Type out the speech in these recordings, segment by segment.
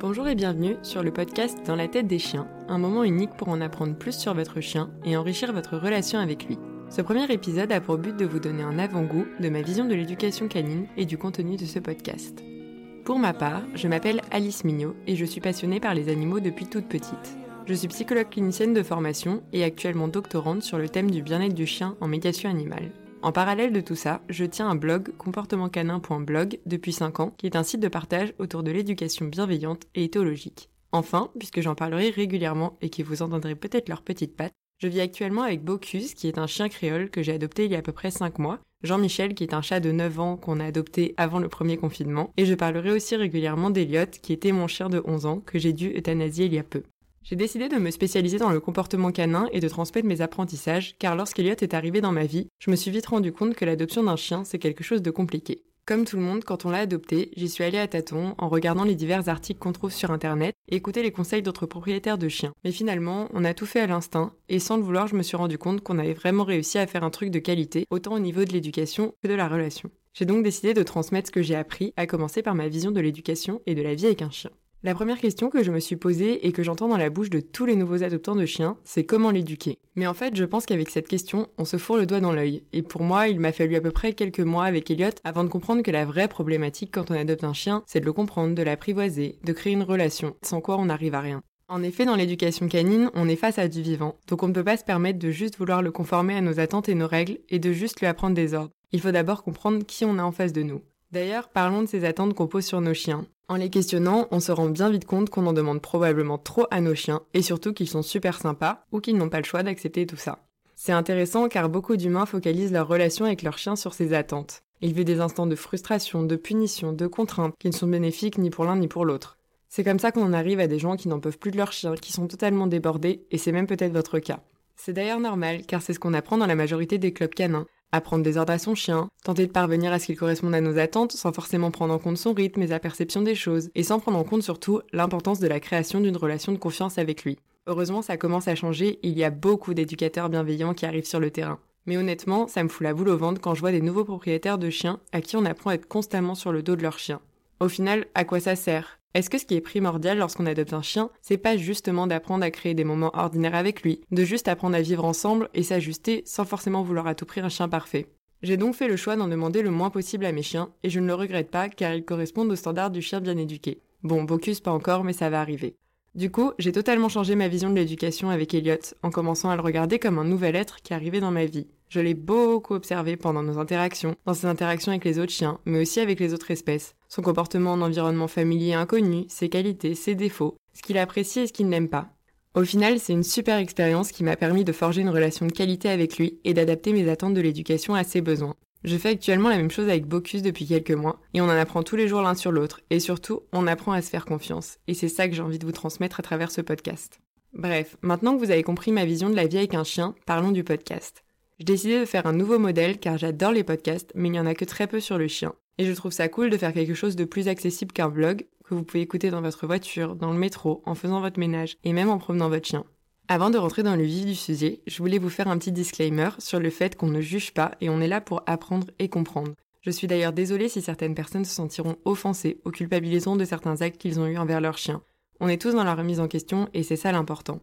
Bonjour et bienvenue sur le podcast Dans la tête des chiens, un moment unique pour en apprendre plus sur votre chien et enrichir votre relation avec lui. Ce premier épisode a pour but de vous donner un avant-goût de ma vision de l'éducation canine et du contenu de ce podcast. Pour ma part, je m'appelle Alice Mignot et je suis passionnée par les animaux depuis toute petite. Je suis psychologue clinicienne de formation et actuellement doctorante sur le thème du bien-être du chien en médiation animale. En parallèle de tout ça, je tiens un blog comportementcanin.blog depuis 5 ans, qui est un site de partage autour de l'éducation bienveillante et éthologique. Enfin, puisque j'en parlerai régulièrement et que vous entendrez peut-être leurs petites pattes, je vis actuellement avec Bocuse, qui est un chien créole que j'ai adopté il y a à peu près 5 mois, Jean-Michel, qui est un chat de 9 ans qu'on a adopté avant le premier confinement, et je parlerai aussi régulièrement d'Eliot, qui était mon chien de 11 ans, que j'ai dû euthanasier il y a peu. J'ai décidé de me spécialiser dans le comportement canin et de transmettre mes apprentissages, car lorsqu'Eliot est arrivé dans ma vie, je me suis vite rendu compte que l'adoption d'un chien, c'est quelque chose de compliqué. Comme tout le monde, quand on l'a adopté, j'y suis allée à tâtons, en regardant les divers articles qu'on trouve sur internet et écouter les conseils d'autres propriétaires de chiens. Mais finalement, on a tout fait à l'instinct, et sans le vouloir, je me suis rendu compte qu'on avait vraiment réussi à faire un truc de qualité, autant au niveau de l'éducation que de la relation. J'ai donc décidé de transmettre ce que j'ai appris, à commencer par ma vision de l'éducation et de la vie avec un chien. La première question que je me suis posée et que j'entends dans la bouche de tous les nouveaux adoptants de chiens, c'est comment l'éduquer. Mais en fait, je pense qu'avec cette question, on se fourre le doigt dans l'œil. Et pour moi, il m'a fallu à peu près quelques mois avec Elliot avant de comprendre que la vraie problématique quand on adopte un chien, c'est de le comprendre, de l'apprivoiser, de créer une relation, sans quoi on n'arrive à rien. En effet, dans l'éducation canine, on est face à du vivant, donc on ne peut pas se permettre de juste vouloir le conformer à nos attentes et nos règles et de juste lui apprendre des ordres. Il faut d'abord comprendre qui on a en face de nous. D'ailleurs, parlons de ces attentes qu'on pose sur nos chiens. En les questionnant, on se rend bien vite compte qu'on en demande probablement trop à nos chiens, et surtout qu'ils sont super sympas, ou qu'ils n'ont pas le choix d'accepter tout ça. C'est intéressant car beaucoup d'humains focalisent leur relation avec leur chien sur ces attentes. Ils vivent des instants de frustration, de punition, de contrainte, qui ne sont bénéfiques ni pour l'un ni pour l'autre. C'est comme ça qu'on en arrive à des gens qui n'en peuvent plus de leur chien, qui sont totalement débordés, et c'est même peut-être votre cas. C'est d'ailleurs normal, car c'est ce qu'on apprend dans la majorité des clubs canins, apprendre des ordres à son chien, tenter de parvenir à ce qu'il corresponde à nos attentes sans forcément prendre en compte son rythme et sa perception des choses, et sans prendre en compte surtout l'importance de la création d'une relation de confiance avec lui. Heureusement, ça commence à changer, il y a beaucoup d'éducateurs bienveillants qui arrivent sur le terrain. Mais honnêtement, ça me fout la boule au ventre quand je vois des nouveaux propriétaires de chiens à qui on apprend à être constamment sur le dos de leur chien. Au final, à quoi ça sert? Est-ce que ce qui est primordial lorsqu'on adopte un chien, c'est pas justement d'apprendre à créer des moments ordinaires avec lui, de juste apprendre à vivre ensemble et s'ajuster sans forcément vouloir à tout prix un chien parfait? J'ai donc fait le choix d'en demander le moins possible à mes chiens, et je ne le regrette pas car ils correspondent aux standards du chien bien éduqué. Bon, Bocus pas encore, mais ça va arriver. Du coup, j'ai totalement changé ma vision de l'éducation avec Elliot, en commençant à le regarder comme un nouvel être qui arrivait dans ma vie. Je l'ai beaucoup observé pendant nos interactions, dans ses interactions avec les autres chiens, mais aussi avec les autres espèces. Son comportement en environnement familier inconnu, ses qualités, ses défauts, ce qu'il apprécie et ce qu'il n'aime pas. Au final, c'est une super expérience qui m'a permis de forger une relation de qualité avec lui et d'adapter mes attentes de l'éducation à ses besoins. Je fais actuellement la même chose avec Bocus depuis quelques mois, et on en apprend tous les jours l'un sur l'autre, et surtout, on apprend à se faire confiance, et c'est ça que j'ai envie de vous transmettre à travers ce podcast. Bref, maintenant que vous avez compris ma vision de la vie avec un chien, parlons du podcast. J'ai décidé de faire un nouveau modèle car j'adore les podcasts, mais il n'y en a que très peu sur le chien. Et je trouve ça cool de faire quelque chose de plus accessible qu'un blog, que vous pouvez écouter dans votre voiture, dans le métro, en faisant votre ménage, et même en promenant votre chien. Avant de rentrer dans le vif du sujet, je voulais vous faire un petit disclaimer sur le fait qu'on ne juge pas et on est là pour apprendre et comprendre. Je suis d'ailleurs désolée si certaines personnes se sentiront offensées ou culpabiliseront de certains actes qu'ils ont eus envers leur chien. On est tous dans la remise en question et c'est ça l'important.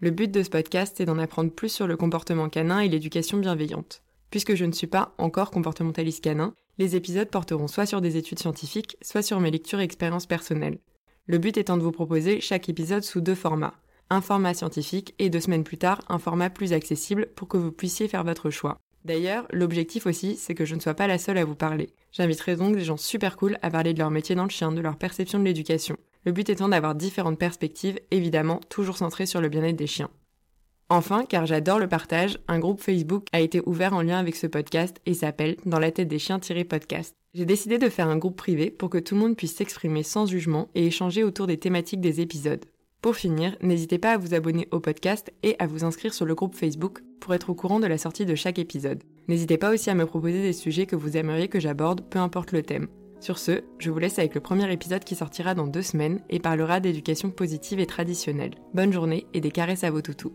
Le but de ce podcast est d'en apprendre plus sur le comportement canin et l'éducation bienveillante. Puisque je ne suis pas encore comportementaliste canin, les épisodes porteront soit sur des études scientifiques, soit sur mes lectures et expériences personnelles. Le but étant de vous proposer chaque épisode sous deux formats. Un format scientifique et deux semaines plus tard, un format plus accessible pour que vous puissiez faire votre choix. D'ailleurs, l'objectif aussi, c'est que je ne sois pas la seule à vous parler. J'inviterai donc des gens super cool à parler de leur métier dans le chien, de leur perception de l'éducation. Le but étant d'avoir différentes perspectives, évidemment toujours centrées sur le bien-être des chiens. Enfin, car j'adore le partage, un groupe Facebook a été ouvert en lien avec ce podcast et s'appelle Dans la tête des chiens-podcast. J'ai décidé de faire un groupe privé pour que tout le monde puisse s'exprimer sans jugement et échanger autour des thématiques des épisodes. Pour finir, n'hésitez pas à vous abonner au podcast et à vous inscrire sur le groupe Facebook pour être au courant de la sortie de chaque épisode. N'hésitez pas aussi à me proposer des sujets que vous aimeriez que j'aborde, peu importe le thème. Sur ce, je vous laisse avec le premier épisode qui sortira dans deux semaines et parlera d'éducation positive et traditionnelle. Bonne journée et des caresses à vos toutous.